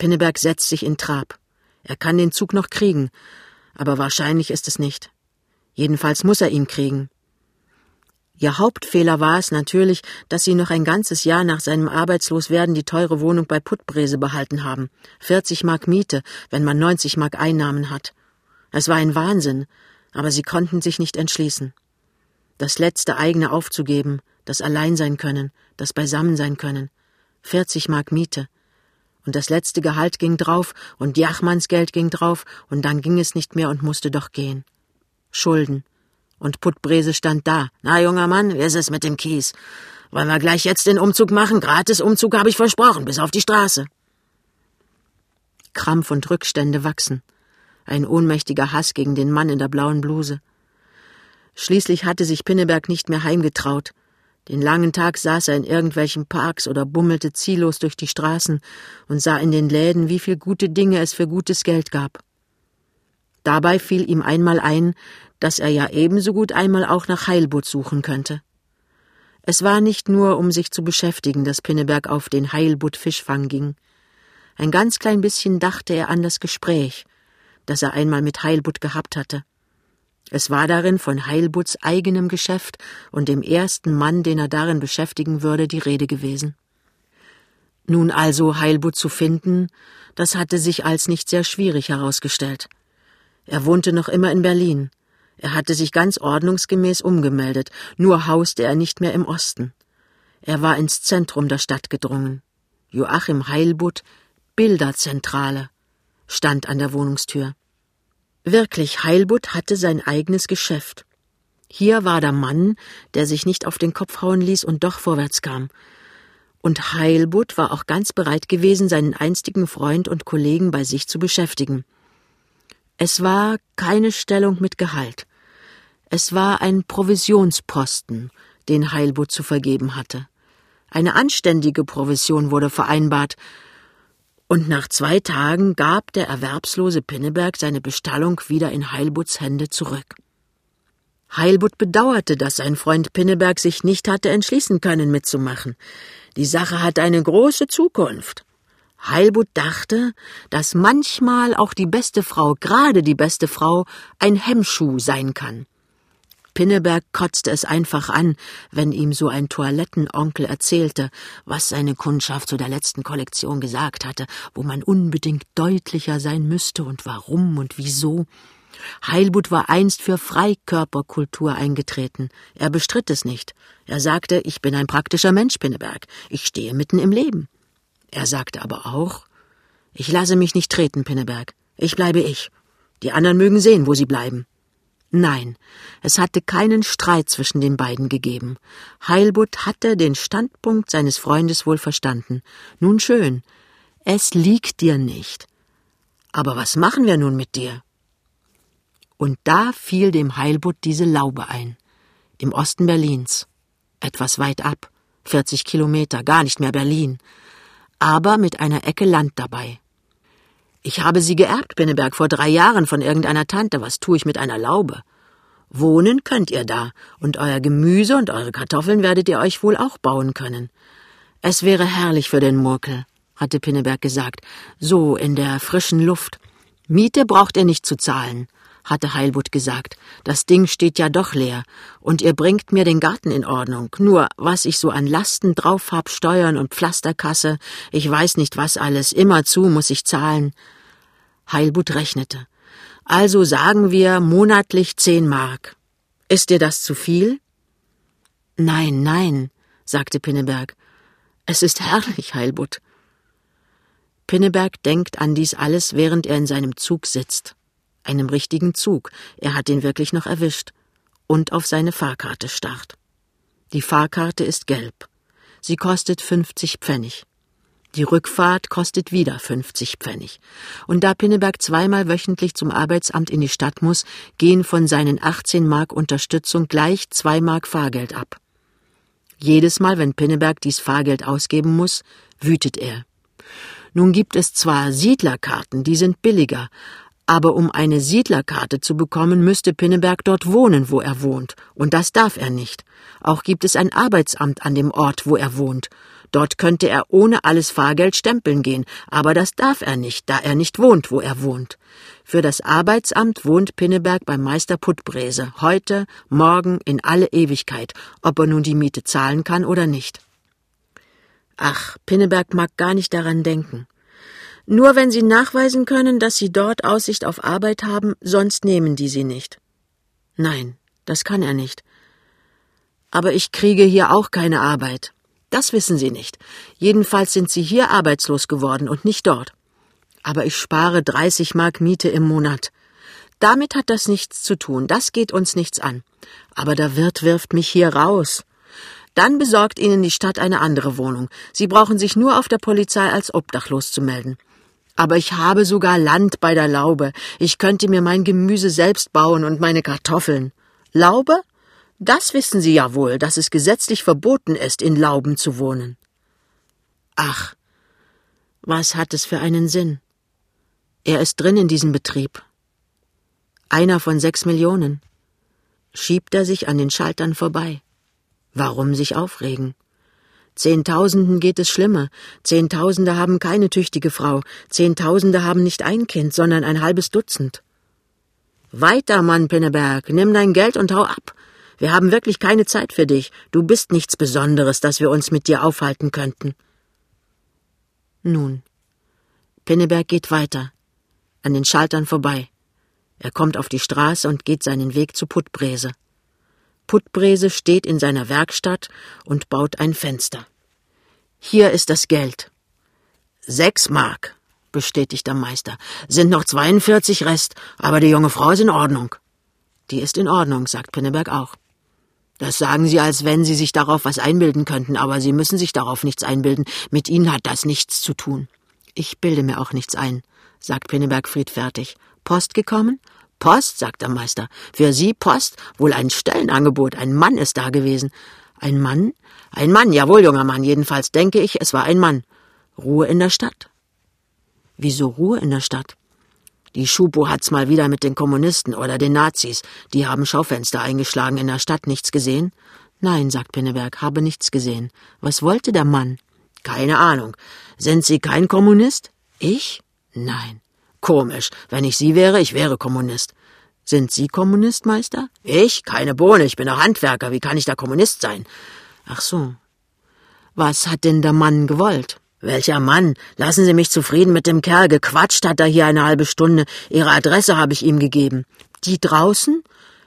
Pinneberg setzt sich in Trab. Er kann den Zug noch kriegen, aber wahrscheinlich ist es nicht. Jedenfalls muss er ihn kriegen. Ihr Hauptfehler war es natürlich, dass sie noch ein ganzes Jahr nach seinem Arbeitsloswerden die teure Wohnung bei Puttbrese behalten haben. 40 Mark Miete, wenn man 90 Mark Einnahmen hat. Es war ein Wahnsinn, aber sie konnten sich nicht entschließen. Das letzte eigene aufzugeben, das Alleinsein können, das Beisammensein können. 40 Mark Miete. Und das letzte Gehalt ging drauf und Jachmanns Geld ging drauf und dann ging es nicht mehr und musste doch gehen. Schulden, und Puttbrese stand da. Na, junger Mann, wie ist es mit dem Kies? Wollen wir gleich jetzt den Umzug machen? Gratis Umzug habe ich versprochen, bis auf die Straße. Krampf und Rückstände wachsen. Ein ohnmächtiger Hass gegen den Mann in der blauen Bluse. Schließlich hatte sich Pinneberg nicht mehr heimgetraut. Den langen Tag saß er in irgendwelchen Parks oder bummelte ziellos durch die Straßen und sah in den Läden, wie viel gute Dinge es für gutes Geld gab. Dabei fiel ihm einmal ein, dass er ja ebenso gut einmal auch nach Heilbutt suchen könnte. Es war nicht nur, um sich zu beschäftigen, dass Pinneberg auf den Heilbutt Fischfang ging. Ein ganz klein bisschen dachte er an das Gespräch, das er einmal mit Heilbutt gehabt hatte. Es war darin von Heilbutts eigenem Geschäft und dem ersten Mann, den er darin beschäftigen würde, die Rede gewesen. Nun also Heilbutt zu finden, das hatte sich als nicht sehr schwierig herausgestellt. Er wohnte noch immer in Berlin. Er hatte sich ganz ordnungsgemäß umgemeldet, nur hauste er nicht mehr im Osten. Er war ins Zentrum der Stadt gedrungen. Joachim Heilbutt, Bilderzentrale, stand an der Wohnungstür. Wirklich, Heilbutt hatte sein eigenes Geschäft. Hier war der Mann, der sich nicht auf den Kopf hauen ließ und doch vorwärts kam. Und Heilbutt war auch ganz bereit gewesen, seinen einstigen Freund und Kollegen bei sich zu beschäftigen. Es war keine Stellung mit Gehalt. Es war ein Provisionsposten, den Heilbutt zu vergeben hatte. Eine anständige Provision wurde vereinbart, und nach zwei Tagen gab der erwerbslose Pinneberg seine Bestallung wieder in Heilbutts Hände zurück. Heilbutt bedauerte, dass sein Freund Pinneberg sich nicht hatte entschließen können, mitzumachen. Die Sache hatte eine große Zukunft. Heilbutt dachte, dass manchmal auch die beste Frau, gerade die beste Frau, ein Hemmschuh sein kann. Pinneberg kotzte es einfach an, wenn ihm so ein Toilettenonkel erzählte, was seine Kundschaft zu der letzten Kollektion gesagt hatte, wo man unbedingt deutlicher sein müsste und warum und wieso. Heilbutt war einst für Freikörperkultur eingetreten. Er bestritt es nicht. Er sagte, ich bin ein praktischer Mensch, Pinneberg. Ich stehe mitten im Leben. Er sagte aber auch, ich lasse mich nicht treten, Pinneberg. Ich bleibe ich. Die anderen mögen sehen, wo sie bleiben. Nein, es hatte keinen Streit zwischen den beiden gegeben. Heilbutt hatte den Standpunkt seines Freundes wohl verstanden. Nun schön, es liegt dir nicht. Aber was machen wir nun mit dir? Und da fiel dem Heilbutt diese Laube ein. Im Osten Berlins. Etwas weit ab. 40 Kilometer, gar nicht mehr Berlin. Aber mit einer Ecke Land dabei. Ich habe sie geerbt, Pinneberg, vor drei Jahren von irgendeiner Tante. Was tue ich mit einer Laube? Wohnen könnt ihr da, und euer Gemüse und eure Kartoffeln werdet ihr euch wohl auch bauen können. Es wäre herrlich für den Murkel, hatte Pinneberg gesagt, so in der frischen Luft. Miete braucht ihr nicht zu zahlen, hatte Heilbutt gesagt. Das Ding steht ja doch leer, und ihr bringt mir den Garten in Ordnung. Nur, was ich so an Lasten drauf hab, Steuern und Pflasterkasse, ich weiß nicht was alles, immerzu muss ich zahlen. Heilbutt rechnete. Also sagen wir monatlich zehn Mark. Ist dir das zu viel? Nein, nein, sagte Pinneberg. Es ist herrlich, Heilbutt. Pinneberg denkt an dies alles, während er in seinem Zug sitzt. Einem richtigen Zug, er hat ihn wirklich noch erwischt. Und auf seine Fahrkarte starrt. Die Fahrkarte ist gelb. Sie kostet fünfzig Pfennig. Die Rückfahrt kostet wieder 50 Pfennig. Und da Pinneberg zweimal wöchentlich zum Arbeitsamt in die Stadt muss, gehen von seinen 18 Mark Unterstützung gleich zwei Mark Fahrgeld ab. Jedes Mal, wenn Pinneberg dies Fahrgeld ausgeben muss, wütet er. Nun gibt es zwar Siedlerkarten, die sind billiger, aber um eine Siedlerkarte zu bekommen, müsste Pinneberg dort wohnen, wo er wohnt, und das darf er nicht. Auch gibt es ein Arbeitsamt an dem Ort, wo er wohnt. Dort könnte er ohne alles Fahrgeld stempeln gehen, aber das darf er nicht, da er nicht wohnt, wo er wohnt. Für das Arbeitsamt wohnt Pinneberg beim Meister Puttbrese, heute, morgen, in alle Ewigkeit, ob er nun die Miete zahlen kann oder nicht. Ach, Pinneberg mag gar nicht daran denken. Nur wenn Sie nachweisen können, dass Sie dort Aussicht auf Arbeit haben, sonst nehmen die Sie nicht. Nein, das kann er nicht. Aber ich kriege hier auch keine Arbeit. Das wissen Sie nicht. Jedenfalls sind Sie hier arbeitslos geworden und nicht dort. Aber ich spare 30 Mark Miete im Monat. Damit hat das nichts zu tun, das geht uns nichts an. Aber der Wirt wirft mich hier raus. Dann besorgt Ihnen die Stadt eine andere Wohnung. Sie brauchen sich nur auf der Polizei als obdachlos zu melden. Aber ich habe sogar Land bei der Laube. Ich könnte mir mein Gemüse selbst bauen und meine Kartoffeln. Laube? Das wissen Sie ja wohl, dass es gesetzlich verboten ist, in Lauben zu wohnen. Ach, was hat es für einen Sinn? Er ist drin in diesem Betrieb. Einer von sechs Millionen. Schiebt er sich an den Schaltern vorbei. Warum sich aufregen? Zehntausenden geht es schlimmer. Zehntausende haben keine tüchtige Frau. Zehntausende haben nicht ein Kind, sondern ein halbes Dutzend. Weiter, Mann Pinneberg, nimm dein Geld und hau ab. Wir haben wirklich keine Zeit für dich. Du bist nichts Besonderes, dass wir uns mit dir aufhalten könnten. Nun. Pinneberg geht weiter. An den Schaltern vorbei. Er kommt auf die Straße und geht seinen Weg zu Puttbrese. Puttbrese steht in seiner Werkstatt und baut ein Fenster. Hier ist das Geld. Sechs Mark, bestätigt der Meister. Sind noch 42 Rest, aber die junge Frau ist in Ordnung. Die ist in Ordnung, sagt Pinneberg auch. Das sagen Sie, als wenn Sie sich darauf was einbilden könnten, aber Sie müssen sich darauf nichts einbilden. Mit Ihnen hat das nichts zu tun. Ich bilde mir auch nichts ein, sagt Pinneberg friedfertig. Post gekommen? Post, sagt der Meister. Für Sie Post? Wohl ein Stellenangebot. Ein Mann ist da gewesen. Ein Mann? Ein Mann, jawohl, junger Mann. Jedenfalls denke ich, es war ein Mann. Ruhe in der Stadt. Wieso Ruhe in der Stadt? Die Schupo hat's mal wieder mit den Kommunisten oder den Nazis. Die haben Schaufenster eingeschlagen in der Stadt. Nichts gesehen? Nein, sagt Pinneberg, habe nichts gesehen. Was wollte der Mann? Keine Ahnung. Sind Sie kein Kommunist? Ich? Nein. Komisch. Wenn ich Sie wäre, ich wäre Kommunist. Sind Sie Kommunist, Meister? Ich? Keine Bohne. Ich bin doch Handwerker. Wie kann ich da Kommunist sein? Ach so. Was hat denn der Mann gewollt? Welcher Mann? Lassen Sie mich zufrieden mit dem Kerl. Gequatscht hat er hier eine halbe Stunde. Ihre Adresse habe ich ihm gegeben. Die draußen?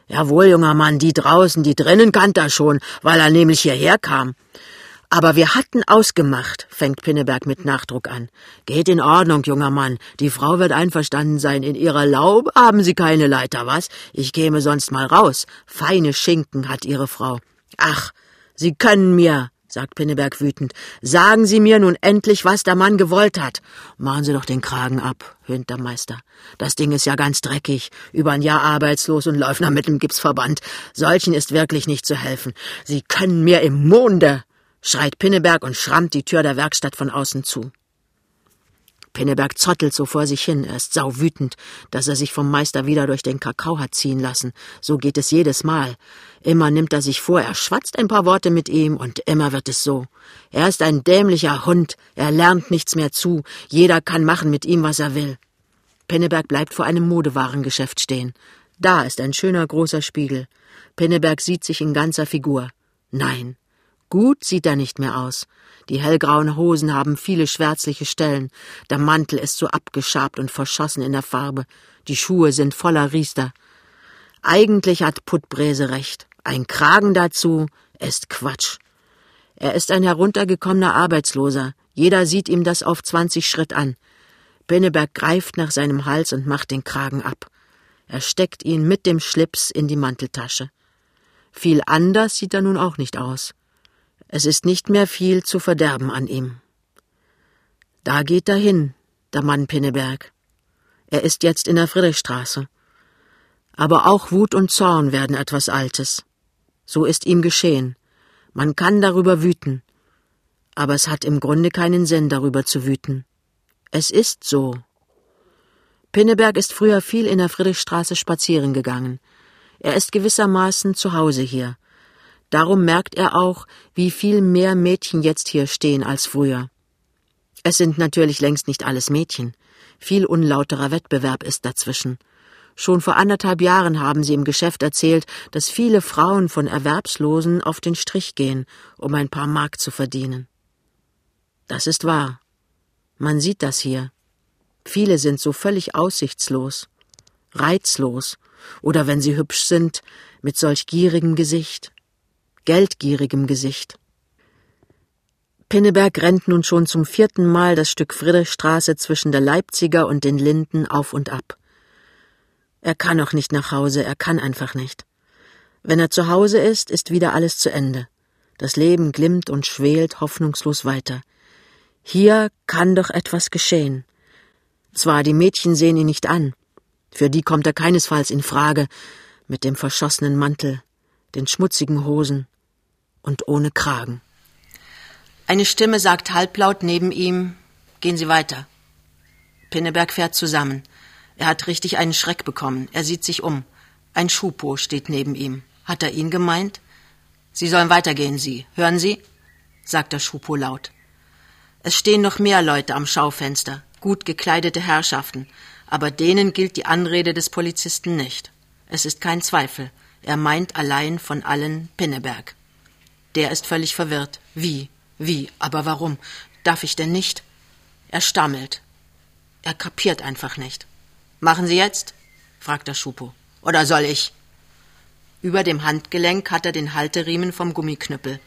Jawohl, junger Mann, die draußen, die drinnen kannte er schon, weil er nämlich hierher kam. Aber wir hatten ausgemacht, fängt Pinneberg mit Nachdruck an. Geht in Ordnung, junger Mann. Die Frau wird einverstanden sein. In ihrer Laube haben Sie keine Leiter, was? Ich käme sonst mal raus. Feine Schinken hat Ihre Frau. Ach, Sie können mir, sagt Pinneberg wütend. Sagen Sie mir nun endlich, was der Mann gewollt hat. Machen Sie doch den Kragen ab, höhnt der Meister. Das Ding ist ja ganz dreckig, über ein Jahr arbeitslos und läuft mit dem Gipsverband. Solchen ist wirklich nicht zu helfen. Sie können mir im Monde, schreit Pinneberg und schrammt die Tür der Werkstatt von außen zu. Pinneberg zottelt so vor sich hin, er ist sauwütend, dass er sich vom Meister wieder durch den Kakao hat ziehen lassen. So geht es jedes Mal. Immer nimmt er sich vor, er schwatzt ein paar Worte mit ihm, und immer wird es so. Er ist ein dämlicher Hund, er lernt nichts mehr zu, jeder kann machen mit ihm, was er will. Pinneberg bleibt vor einem Modewarengeschäft stehen. Da ist ein schöner großer Spiegel. Pinneberg sieht sich in ganzer Figur. Nein, Gut sieht er nicht mehr aus. Die hellgrauen Hosen haben viele schwärzliche Stellen, der Mantel ist so abgeschabt und verschossen in der Farbe, die Schuhe sind voller Riester. Eigentlich hat Puttbräse recht. Ein Kragen dazu ist Quatsch. Er ist ein heruntergekommener Arbeitsloser. Jeder sieht ihm das auf zwanzig Schritt an. Pinneberg greift nach seinem Hals und macht den Kragen ab. Er steckt ihn mit dem Schlips in die Manteltasche. Viel anders sieht er nun auch nicht aus. Es ist nicht mehr viel zu verderben an ihm. Da geht er hin, der Mann Pinneberg. Er ist jetzt in der Friedrichstraße. Aber auch Wut und Zorn werden etwas Altes. So ist ihm geschehen. Man kann darüber wüten. Aber es hat im Grunde keinen Sinn, darüber zu wüten. Es ist so. Pinneberg ist früher viel in der Friedrichstraße spazieren gegangen. Er ist gewissermaßen zu Hause hier. Darum merkt er auch, wie viel mehr Mädchen jetzt hier stehen als früher. Es sind natürlich längst nicht alles Mädchen. Viel unlauterer Wettbewerb ist dazwischen. Schon vor anderthalb Jahren haben sie im Geschäft erzählt, dass viele Frauen von Erwerbslosen auf den Strich gehen, um ein paar Mark zu verdienen. Das ist wahr. Man sieht das hier. Viele sind so völlig aussichtslos, reizlos, oder wenn sie hübsch sind, mit solch gierigem Gesicht, geldgierigem Gesicht. Pinneberg rennt nun schon zum vierten Mal das Stück Friedrichstraße zwischen der Leipziger und den Linden auf und ab. Er kann noch nicht nach Hause, er kann einfach nicht. Wenn er zu Hause ist, ist wieder alles zu Ende. Das Leben glimmt und schwelt hoffnungslos weiter. Hier kann doch etwas geschehen. Zwar die Mädchen sehen ihn nicht an, für die kommt er keinesfalls in Frage, mit dem verschossenen Mantel, den schmutzigen Hosen und ohne Kragen. Eine Stimme sagt halblaut neben ihm Gehen Sie weiter. Pinneberg fährt zusammen. Er hat richtig einen Schreck bekommen. Er sieht sich um. Ein Schupo steht neben ihm. Hat er ihn gemeint? Sie sollen weitergehen, Sie. Hören Sie? sagt der Schupo laut. Es stehen noch mehr Leute am Schaufenster, gut gekleidete Herrschaften, aber denen gilt die Anrede des Polizisten nicht. Es ist kein Zweifel. Er meint allein von allen Pinneberg. Der ist völlig verwirrt. Wie? Wie? Aber warum? Darf ich denn nicht? Er stammelt. Er kapiert einfach nicht. Machen Sie jetzt? fragt der Schupo. Oder soll ich? Über dem Handgelenk hat er den Halteriemen vom Gummiknüppel.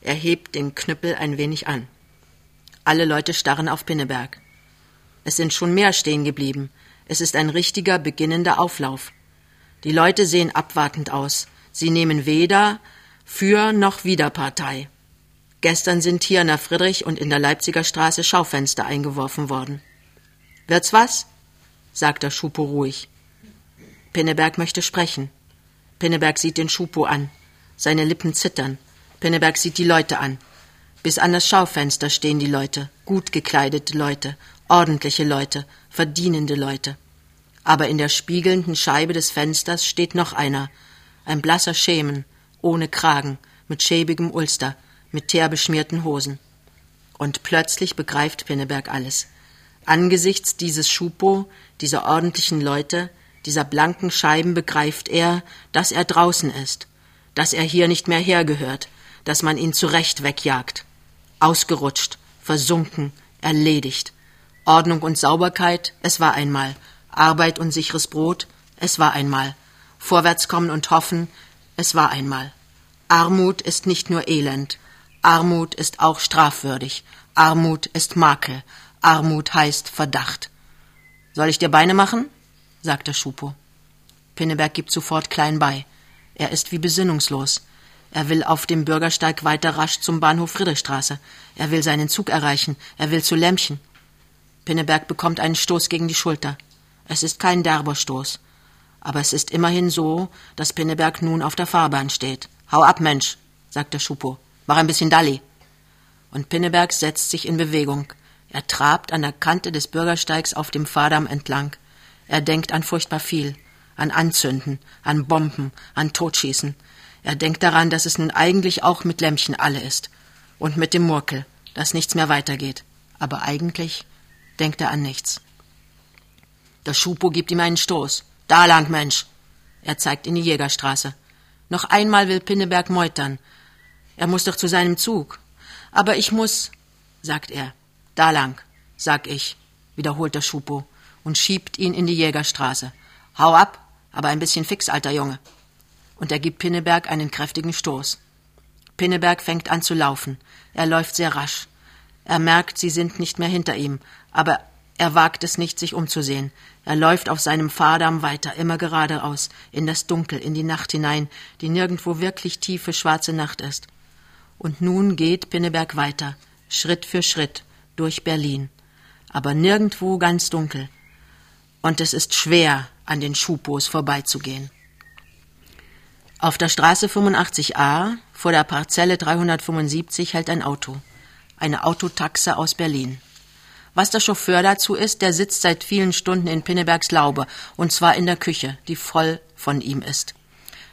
Er hebt den Knüppel ein wenig an. Alle Leute starren auf Pinneberg. Es sind schon mehr stehen geblieben. Es ist ein richtiger beginnender Auflauf. Die Leute sehen abwartend aus. Sie nehmen weder für noch wieder Partei. Gestern sind hier in der Friedrich und in der Leipziger Straße Schaufenster eingeworfen worden. Wird's was? sagt der Schupo ruhig. Pinneberg möchte sprechen. Pinneberg sieht den Schupo an. Seine Lippen zittern. Pinneberg sieht die Leute an. Bis an das Schaufenster stehen die Leute, gut gekleidete Leute, ordentliche Leute, verdienende Leute. Aber in der spiegelnden Scheibe des Fensters steht noch einer, ein blasser Schemen, ohne Kragen, mit schäbigem Ulster, mit teerbeschmierten Hosen. Und plötzlich begreift Pinneberg alles. Angesichts dieses Schupo, dieser ordentlichen Leute, dieser blanken Scheiben begreift er, dass er draußen ist, dass er hier nicht mehr hergehört, dass man ihn zurecht wegjagt. Ausgerutscht, versunken, erledigt. Ordnung und Sauberkeit, es war einmal. Arbeit und sicheres Brot, es war einmal. Vorwärtskommen und hoffen, es war einmal. Armut ist nicht nur Elend, Armut ist auch strafwürdig. Armut ist Makel. Armut heißt Verdacht. Soll ich dir Beine machen? sagt der Schupo. Pinneberg gibt sofort klein bei. Er ist wie besinnungslos. Er will auf dem Bürgersteig weiter rasch zum Bahnhof Friedrichstraße. Er will seinen Zug erreichen. Er will zu Lämmchen. Pinneberg bekommt einen Stoß gegen die Schulter. Es ist kein derber Stoß. Aber es ist immerhin so, dass Pinneberg nun auf der Fahrbahn steht. Hau ab, Mensch, sagt der Schupo. Mach ein bisschen Dalli. Und Pinneberg setzt sich in Bewegung. Er trabt an der Kante des Bürgersteigs auf dem Fahrdamm entlang. Er denkt an furchtbar viel. An Anzünden, an Bomben, an Totschießen. Er denkt daran, dass es nun eigentlich auch mit Lämmchen alle ist. Und mit dem Murkel, dass nichts mehr weitergeht. Aber eigentlich denkt er an nichts. Der Schupo gibt ihm einen Stoß. Da lang, Mensch! Er zeigt in die Jägerstraße. Noch einmal will Pinneberg meutern. Er muss doch zu seinem Zug. Aber ich muss, sagt er. Da lang, sag ich, wiederholt der Schupo und schiebt ihn in die Jägerstraße. Hau ab, aber ein bisschen fix, alter Junge. Und er gibt Pinneberg einen kräftigen Stoß. Pinneberg fängt an zu laufen. Er läuft sehr rasch. Er merkt, sie sind nicht mehr hinter ihm, aber er wagt es nicht, sich umzusehen. Er läuft auf seinem Fahrdamm weiter, immer geradeaus, in das Dunkel, in die Nacht hinein, die nirgendwo wirklich tiefe, schwarze Nacht ist. Und nun geht Pinneberg weiter, Schritt für Schritt, durch Berlin. Aber nirgendwo ganz dunkel. Und es ist schwer, an den Schupos vorbeizugehen. Auf der Straße 85a, vor der Parzelle 375, hält ein Auto. Eine Autotaxe aus Berlin. Was der Chauffeur dazu ist, der sitzt seit vielen Stunden in Pinnebergs Laube, und zwar in der Küche, die voll von ihm ist.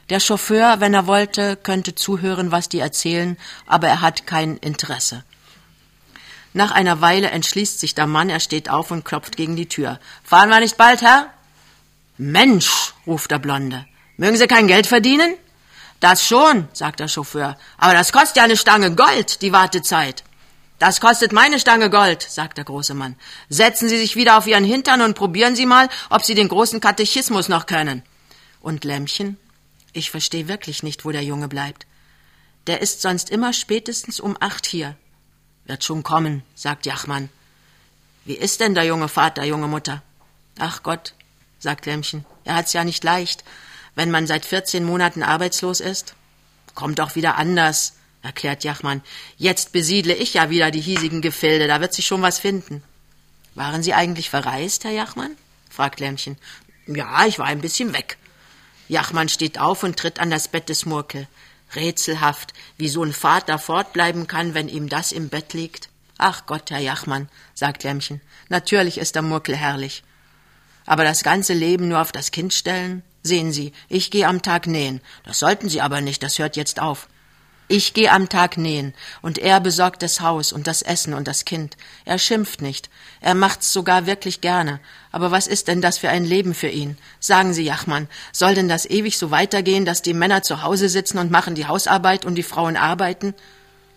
Der Chauffeur, wenn er wollte, könnte zuhören, was die erzählen, aber er hat kein Interesse. Nach einer Weile entschließt sich der Mann, er steht auf und klopft gegen die Tür. Fahren wir nicht bald, Herr? Mensch, ruft der Blonde. Mögen Sie kein Geld verdienen? Das schon, sagt der Chauffeur. Aber das kostet ja eine Stange Gold, die Wartezeit. Das kostet meine Stange Gold, sagt der große Mann. Setzen Sie sich wieder auf Ihren Hintern und probieren Sie mal, ob Sie den großen Katechismus noch können. Und Lämmchen? Ich verstehe wirklich nicht, wo der Junge bleibt. Der ist sonst immer spätestens um acht hier. Wird schon kommen, sagt Jachmann. Wie ist denn der junge Vater, junge Mutter? Ach Gott, sagt Lämmchen, er hat's ja nicht leicht, wenn man seit vierzehn Monaten arbeitslos ist. Kommt doch wieder anders, erklärt Jachmann. Jetzt besiedle ich ja wieder die hiesigen Gefilde, da wird sich schon was finden. Waren Sie eigentlich verreist, Herr Jachmann? fragt Lämmchen. Ja, ich war ein bisschen weg. Jachmann steht auf und tritt an das Bett des Murkel. Rätselhaft, wie so ein Vater fortbleiben kann, wenn ihm das im Bett liegt. Ach Gott, Herr Jachmann, sagt Lämmchen, natürlich ist der Murkel herrlich. Aber das ganze Leben nur auf das Kind stellen? Sehen Sie, ich gehe am Tag nähen. Das sollten Sie aber nicht, das hört jetzt auf. Ich gehe am Tag nähen, und er besorgt das Haus und das Essen und das Kind. Er schimpft nicht. Er macht's sogar wirklich gerne. Aber was ist denn das für ein Leben für ihn? Sagen Sie, Jachmann, soll denn das ewig so weitergehen, dass die Männer zu Hause sitzen und machen die Hausarbeit und die Frauen arbeiten?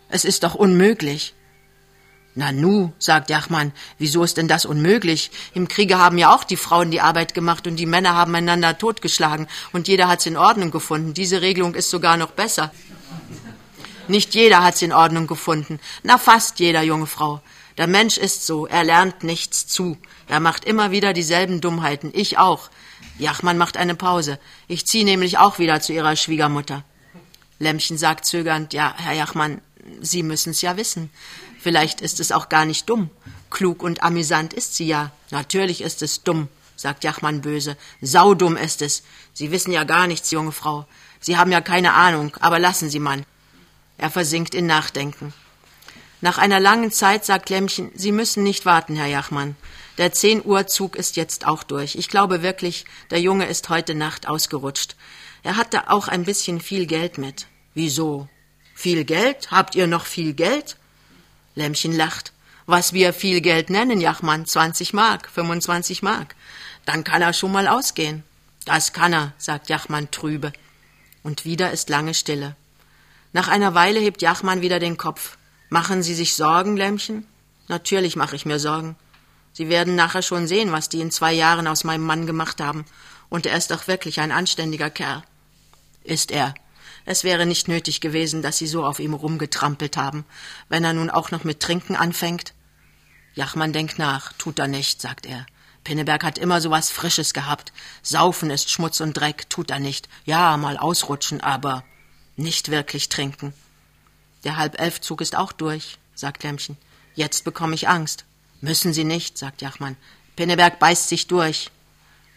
Es ist doch unmöglich. Na nu, sagt Jachmann, wieso ist denn das unmöglich? Im Kriege haben ja auch die Frauen die Arbeit gemacht und die Männer haben einander totgeschlagen und jeder hat's in Ordnung gefunden. Diese Regelung ist sogar noch besser. Nicht jeder hat's in Ordnung gefunden. Na, fast jeder, junge Frau. Der Mensch ist so, er lernt nichts zu. Er macht immer wieder dieselben Dummheiten. Ich auch. Jachmann macht eine Pause. Ich zieh nämlich auch wieder zu ihrer Schwiegermutter. Lämmchen sagt zögernd, ja, Herr Jachmann, Sie müssen's ja wissen. Vielleicht ist es auch gar nicht dumm. Klug und amüsant ist sie ja. Natürlich ist es dumm, sagt Jachmann böse. Saudumm ist es. Sie wissen ja gar nichts, junge Frau. Sie haben ja keine Ahnung, aber lassen Sie, Mann. Er versinkt in Nachdenken. Nach einer langen Zeit sagt Lämmchen, Sie müssen nicht warten, Herr Jachmann. Der zehn Uhr Zug ist jetzt auch durch. Ich glaube wirklich, der Junge ist heute Nacht ausgerutscht. Er hatte auch ein bisschen viel Geld mit. Wieso? Viel Geld? Habt ihr noch viel Geld? Lämmchen lacht. Was wir viel Geld nennen, Jachmann, 20 Mark, 25 Mark. Dann kann er schon mal ausgehen. Das kann er, sagt Jachmann trübe. Und wieder ist lange Stille. Nach einer Weile hebt Jachmann wieder den Kopf. Machen Sie sich Sorgen, Lämmchen? Natürlich mache ich mir Sorgen. Sie werden nachher schon sehen, was die in zwei Jahren aus meinem Mann gemacht haben. Und er ist doch wirklich ein anständiger Kerl. Ist er. Es wäre nicht nötig gewesen, dass Sie so auf ihm rumgetrampelt haben, wenn er nun auch noch mit Trinken anfängt. Jachmann denkt nach, tut er nicht, sagt er. Pinneberg hat immer so was Frisches gehabt. Saufen ist Schmutz und Dreck, tut er nicht. Ja, mal ausrutschen, aber nicht wirklich trinken. Der Halbelfzug ist auch durch, sagt Lämmchen. Jetzt bekomme ich Angst. Müssen Sie nicht, sagt Jachmann. Pinneberg beißt sich durch.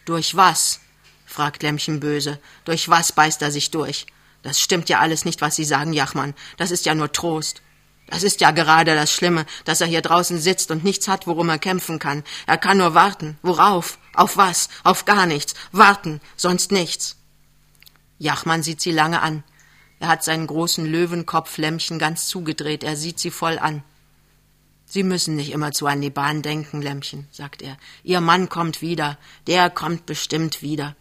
Durch was? fragt Lämmchen böse. Durch was beißt er sich durch? Das stimmt ja alles nicht, was Sie sagen, Jachmann. Das ist ja nur Trost. Das ist ja gerade das Schlimme, dass er hier draußen sitzt und nichts hat, worum er kämpfen kann. Er kann nur warten. Worauf? Auf was? Auf gar nichts. Warten, sonst nichts. Jachmann sieht sie lange an. Er hat seinen großen Löwenkopf-Lämmchen ganz zugedreht. Er sieht sie voll an. Sie müssen nicht immer zu an die Bahn denken, Lämmchen, sagt er. Ihr Mann kommt wieder. Der kommt bestimmt wieder.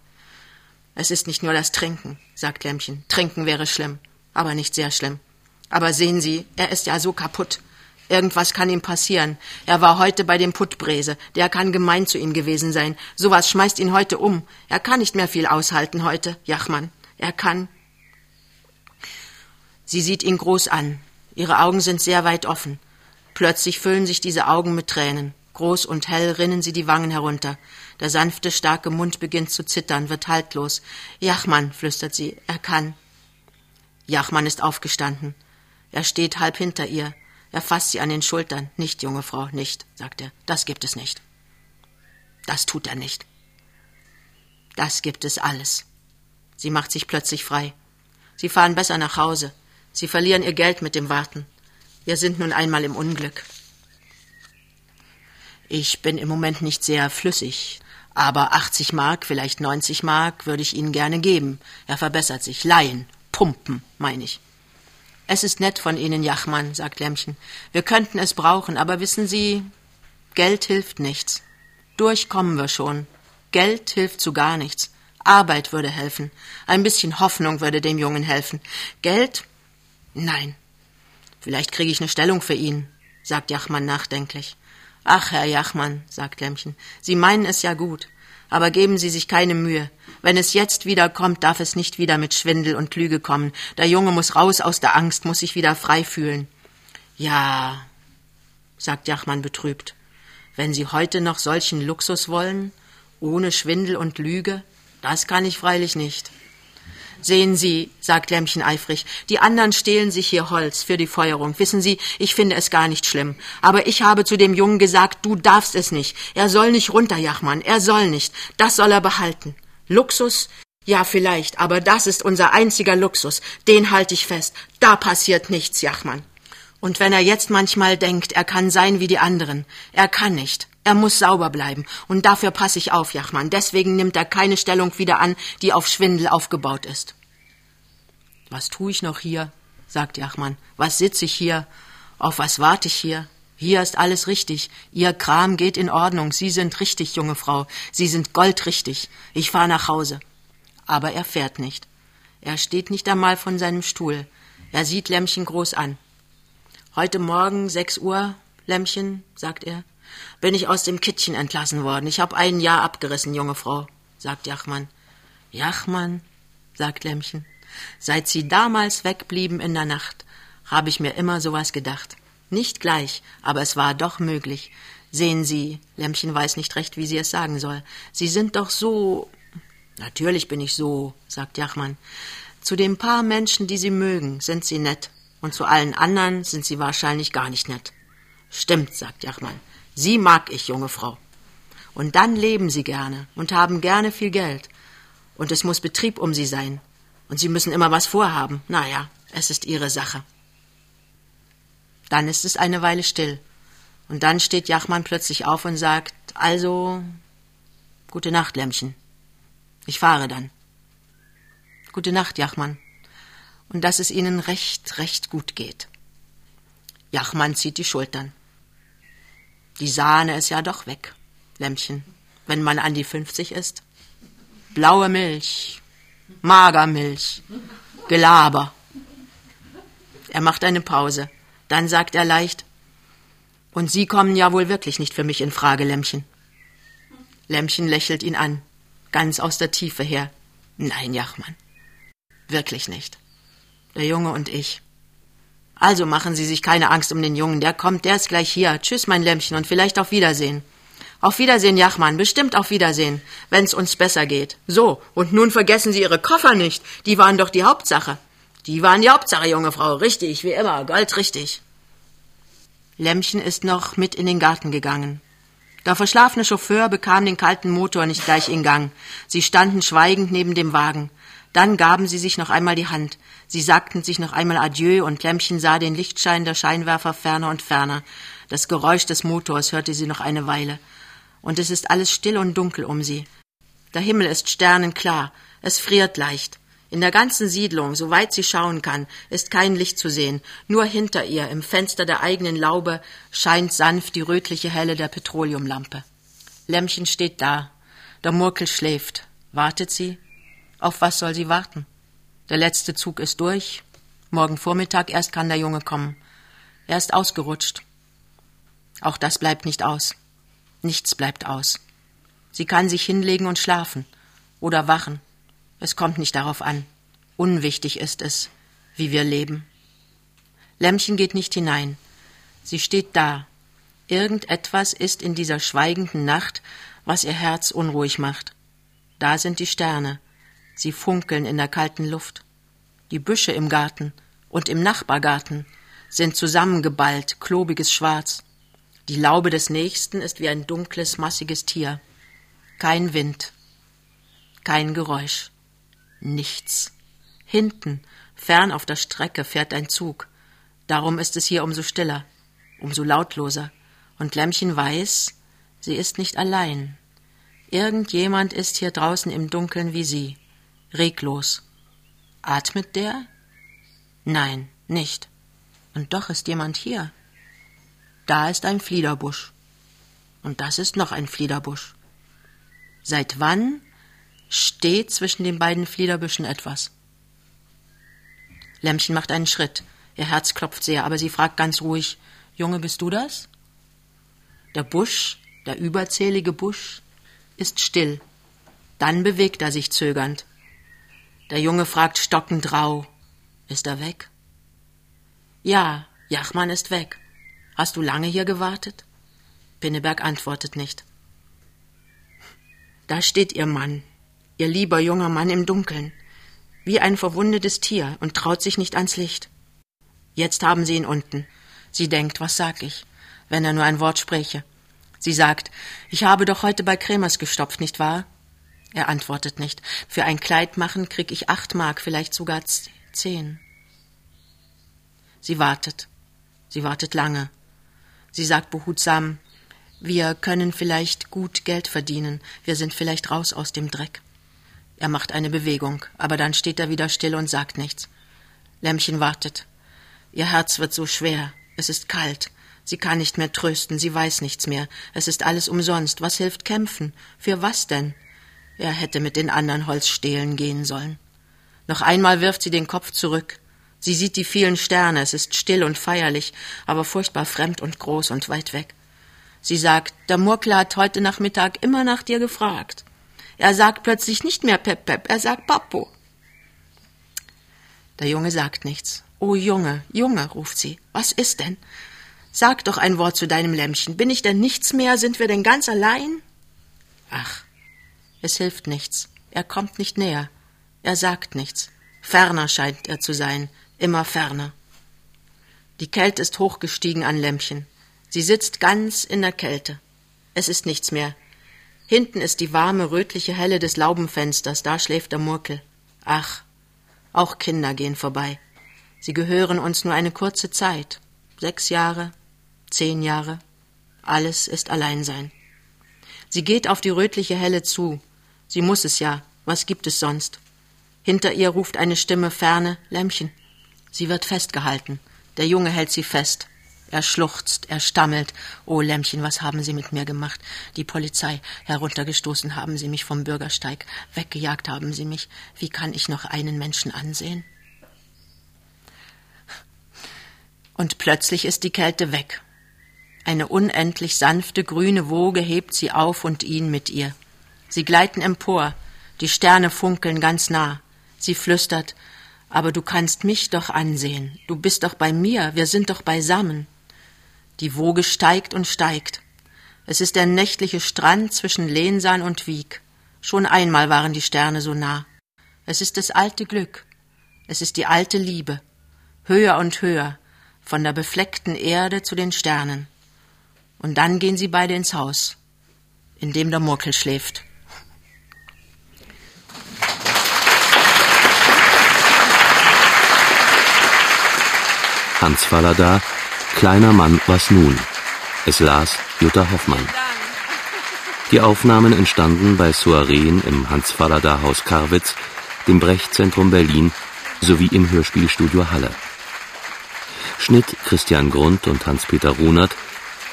Es ist nicht nur das Trinken, sagt Lämmchen. Trinken wäre schlimm, aber nicht sehr schlimm. Aber sehen Sie, er ist ja so kaputt. Irgendwas kann ihm passieren. Er war heute bei dem Puttbrese. Der kann gemein zu ihm gewesen sein. Sowas schmeißt ihn heute um. Er kann nicht mehr viel aushalten heute, Jachmann. Er kann. Sie sieht ihn groß an. Ihre Augen sind sehr weit offen. Plötzlich füllen sich diese Augen mit Tränen. Groß und hell rinnen sie die Wangen herunter. Der sanfte, starke Mund beginnt zu zittern, wird haltlos. Jachmann, flüstert sie, er kann. Jachmann ist aufgestanden. Er steht halb hinter ihr. Er fasst sie an den Schultern. Nicht, junge Frau, nicht, sagt er. Das gibt es nicht. Das tut er nicht. Das gibt es alles. Sie macht sich plötzlich frei. Sie fahren besser nach Hause. Sie verlieren ihr Geld mit dem Warten. Wir sind nun einmal im Unglück. Ich bin im Moment nicht sehr flüssig, Aber 80 Mark, vielleicht 90 Mark würde ich Ihnen gerne geben. Er verbessert sich. Leihen, pumpen, meine ich. Es ist nett von Ihnen, Jachmann, sagt Lämmchen. Wir könnten es brauchen, aber wissen Sie, Geld hilft nichts. Durchkommen wir schon. Geld hilft zu gar nichts. Arbeit würde helfen. Ein bisschen Hoffnung würde dem Jungen helfen. Geld? Nein. Vielleicht kriege ich eine Stellung für ihn, sagt Jachmann nachdenklich. Ach, Herr Jachmann, sagt Lämmchen, Sie meinen es ja gut. Aber geben Sie sich keine Mühe. Wenn es jetzt wieder kommt, darf es nicht wieder mit Schwindel und Lüge kommen. Der Junge muss raus aus der Angst, muss sich wieder frei fühlen. Ja, sagt Jachmann betrübt. Wenn Sie heute noch solchen Luxus wollen, ohne Schwindel und Lüge, das kann ich freilich nicht. Sehen Sie, sagt Lämmchen eifrig, die anderen stehlen sich hier Holz für die Feuerung. Wissen Sie, ich finde es gar nicht schlimm. Aber ich habe zu dem Jungen gesagt, du darfst es nicht. Er soll nicht runter, Jachmann, er soll nicht. Das soll er behalten. Luxus? Ja, vielleicht, aber das ist unser einziger Luxus. Den halte ich fest. Da passiert nichts, Jachmann. Und wenn er jetzt manchmal denkt, er kann sein wie die anderen, er kann nicht. Er muss sauber bleiben. Und dafür passe ich auf, Jachmann. Deswegen nimmt er keine Stellung wieder an, die auf Schwindel aufgebaut ist. Was tue ich noch hier? sagt Jachmann. Was sitze ich hier? Auf was warte ich hier? Hier ist alles richtig. Ihr Kram geht in Ordnung. Sie sind richtig, junge Frau. Sie sind goldrichtig. Ich fahre nach Hause. Aber er fährt nicht. Er steht nicht einmal von seinem Stuhl. Er sieht Lämmchen groß an. Heute Morgen, sechs Uhr, Lämmchen, sagt er, bin ich aus dem Kittchen entlassen worden. Ich habe ein Jahr abgerissen, junge Frau, sagt Jachmann. Jachmann, sagt Lämmchen, seit Sie damals wegblieben in der Nacht, habe ich mir immer sowas gedacht. Nicht gleich, aber es war doch möglich. Sehen Sie, Lämmchen weiß nicht recht, wie sie es sagen soll. Sie sind doch so. Natürlich bin ich so, sagt Jachmann. Zu den paar Menschen, die Sie mögen, sind Sie nett, und zu allen anderen sind Sie wahrscheinlich gar nicht nett. Stimmt, sagt Jachmann. Sie mag ich, junge Frau. Und dann leben Sie gerne und haben gerne viel Geld. Und es muss Betrieb um Sie sein. Und Sie müssen immer was vorhaben. Na ja, es ist Ihre Sache. Dann ist es eine Weile still. Und dann steht Jachmann plötzlich auf und sagt, also, gute Nacht, Lämmchen. Ich fahre dann. Gute Nacht, Jachmann. Und dass es Ihnen recht, recht gut geht. Jachmann zieht die Schultern. Die Sahne ist ja doch weg, Lämmchen, wenn man an die 50 ist. Blaue Milch, Magermilch, Gelaber. Er macht eine Pause. Dann sagt er leicht, und Sie kommen ja wohl wirklich nicht für mich in Frage, Lämmchen. Lämmchen lächelt ihn an, ganz aus der Tiefe her. Nein, Jachmann, wirklich nicht. Der Junge und ich. Also machen Sie sich keine Angst um den Jungen, der kommt, der ist gleich hier. Tschüss, mein Lämmchen, und vielleicht auf Wiedersehen. Auf Wiedersehen, Jachmann, bestimmt auf Wiedersehen, wenn's uns besser geht. So, und nun vergessen Sie Ihre Koffer nicht, die waren doch die Hauptsache. Die waren die Hauptsache, junge Frau, richtig, wie immer, goldrichtig. Lämmchen ist noch mit in den Garten gegangen. Der verschlafene Chauffeur bekam den kalten Motor nicht gleich in Gang. Sie standen schweigend neben dem Wagen. Dann gaben sie sich noch einmal die Hand. Sie sagten sich noch einmal Adieu und Lämmchen sah den Lichtschein der Scheinwerfer ferner und ferner. Das Geräusch des Motors hörte sie noch eine Weile. Und es ist alles still und dunkel um sie. Der Himmel ist sternenklar. Es friert leicht. In der ganzen Siedlung, soweit sie schauen kann, ist kein Licht zu sehen. Nur hinter ihr, im Fenster der eigenen Laube, scheint sanft die rötliche Helle der Petroleumlampe. Lämmchen steht da. Der Murkel schläft. Wartet sie? Auf was soll sie warten? Der letzte Zug ist durch. Morgen Vormittag erst kann der Junge kommen. Er ist ausgerutscht. Auch das bleibt nicht aus. Nichts bleibt aus. Sie kann sich hinlegen und schlafen oder wachen. Es kommt nicht darauf an. Unwichtig ist es, wie wir leben. Lämmchen geht nicht hinein. Sie steht da. Irgendetwas ist in dieser schweigenden Nacht, was ihr Herz unruhig macht. Da sind die Sterne. Sie funkeln in der kalten Luft. Die Büsche im Garten und im Nachbargarten sind zusammengeballt, klobiges Schwarz. Die Laube des Nächsten ist wie ein dunkles, massiges Tier. Kein Wind, kein Geräusch, nichts. Hinten, fern auf der Strecke, fährt ein Zug. Darum ist es hier umso stiller, umso lautloser. Und Lämmchen weiß, sie ist nicht allein. Irgendjemand ist hier draußen im Dunkeln wie Sie, reglos. Atmet der? Nein, nicht. Und doch ist jemand hier. Da ist ein Fliederbusch. Und das ist noch ein Fliederbusch. Seit wann steht zwischen den beiden Fliederbüschen etwas? Lämmchen macht einen Schritt. Ihr Herz klopft sehr, aber sie fragt ganz ruhig, Junge, bist du das? Der Busch, der überzählige Busch, ist still. Dann bewegt er sich zögernd. Der Junge fragt stockend rau, ist er weg? Ja, Jachmann ist weg. Hast du lange hier gewartet? Pinneberg antwortet nicht. Da steht ihr Mann, ihr lieber junger Mann im Dunkeln, wie ein verwundetes Tier und traut sich nicht ans Licht. Jetzt haben sie ihn unten. Sie denkt, was sag ich, wenn er nur ein Wort spräche. Sie sagt, ich habe doch heute bei Kremers gestopft, nicht wahr? Er antwortet nicht. Für ein Kleid machen krieg ich acht Mark, vielleicht sogar zehn. Sie wartet. Sie wartet lange. Sie sagt behutsam, wir können vielleicht gut Geld verdienen, wir sind vielleicht raus aus dem Dreck. Er macht eine Bewegung, aber dann steht er wieder still und sagt nichts. Lämmchen wartet. Ihr Herz wird so schwer, es ist kalt, sie kann nicht mehr trösten, sie weiß nichts mehr, es ist alles umsonst, was hilft kämpfen? Für was denn? Er hätte mit den anderen Holzstehlen gehen sollen. Noch einmal wirft sie den Kopf zurück. Sie sieht die vielen Sterne, es ist still und feierlich, aber furchtbar fremd und groß und weit weg. Sie sagt, der Murkler hat heute Nachmittag immer nach dir gefragt. Er sagt plötzlich nicht mehr Pep Pep, er sagt Papo. Der Junge sagt nichts. Oh Junge, Junge, ruft sie, was ist denn? Sag doch ein Wort zu deinem Lämmchen. Bin ich denn nichts mehr? Sind wir denn ganz allein? Ach, es hilft nichts. Er kommt nicht näher. Er sagt nichts. Ferner scheint er zu sein, immer ferner. Die Kälte ist hochgestiegen an Lämmchen. Sie sitzt ganz in der Kälte. Es ist nichts mehr. Hinten ist die warme, rötliche Helle des Laubenfensters, da schläft der Murkel. Ach, auch Kinder gehen vorbei. Sie gehören uns nur eine kurze Zeit. Sechs Jahre, zehn Jahre. Alles ist Alleinsein. Sie geht auf die rötliche Helle zu. Sie muss es ja. Was gibt es sonst? Hinter ihr ruft eine Stimme ferne Lämmchen. Sie wird festgehalten. Der Junge hält sie fest. Er schluchzt, er stammelt. Oh Lämmchen, was haben Sie mit mir gemacht? Die Polizei. Heruntergestoßen haben Sie mich vom Bürgersteig. Weggejagt haben Sie mich. Wie kann ich noch einen Menschen ansehen? Und plötzlich ist die Kälte weg. Eine unendlich sanfte grüne Woge hebt sie auf und ihn mit ihr. Sie gleiten empor, die Sterne funkeln ganz nah. Sie flüstert, aber du kannst mich doch ansehen, du bist doch bei mir, wir sind doch beisammen. Die Woge steigt und steigt. Es ist der nächtliche Strand zwischen Lehnsaan und Wieg. Schon einmal waren die Sterne so nah. Es ist das alte Glück. Es ist die alte Liebe. Höher und höher, von der befleckten Erde zu den Sternen. Und dann gehen sie beide ins Haus, in dem der Murkel schläft. Hans Fallada, Kleiner Mann, was nun? Es las Jutta Hoffmann. Die Aufnahmen entstanden bei Soireen im Hans Fallada Haus Karwitz, dem Brecht-Zentrum Berlin sowie im Hörspielstudio Halle. Schnitt Christian Grund und Hans-Peter Runert,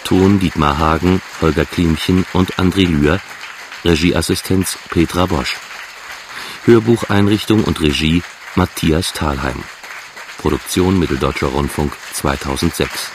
Ton Dietmar Hagen, Holger Klimchen und André Lühr, Regieassistenz Petra Bosch. Hörbucheinrichtung und Regie Matthias Thalheim. Produktion Mitteldeutscher Rundfunk 2006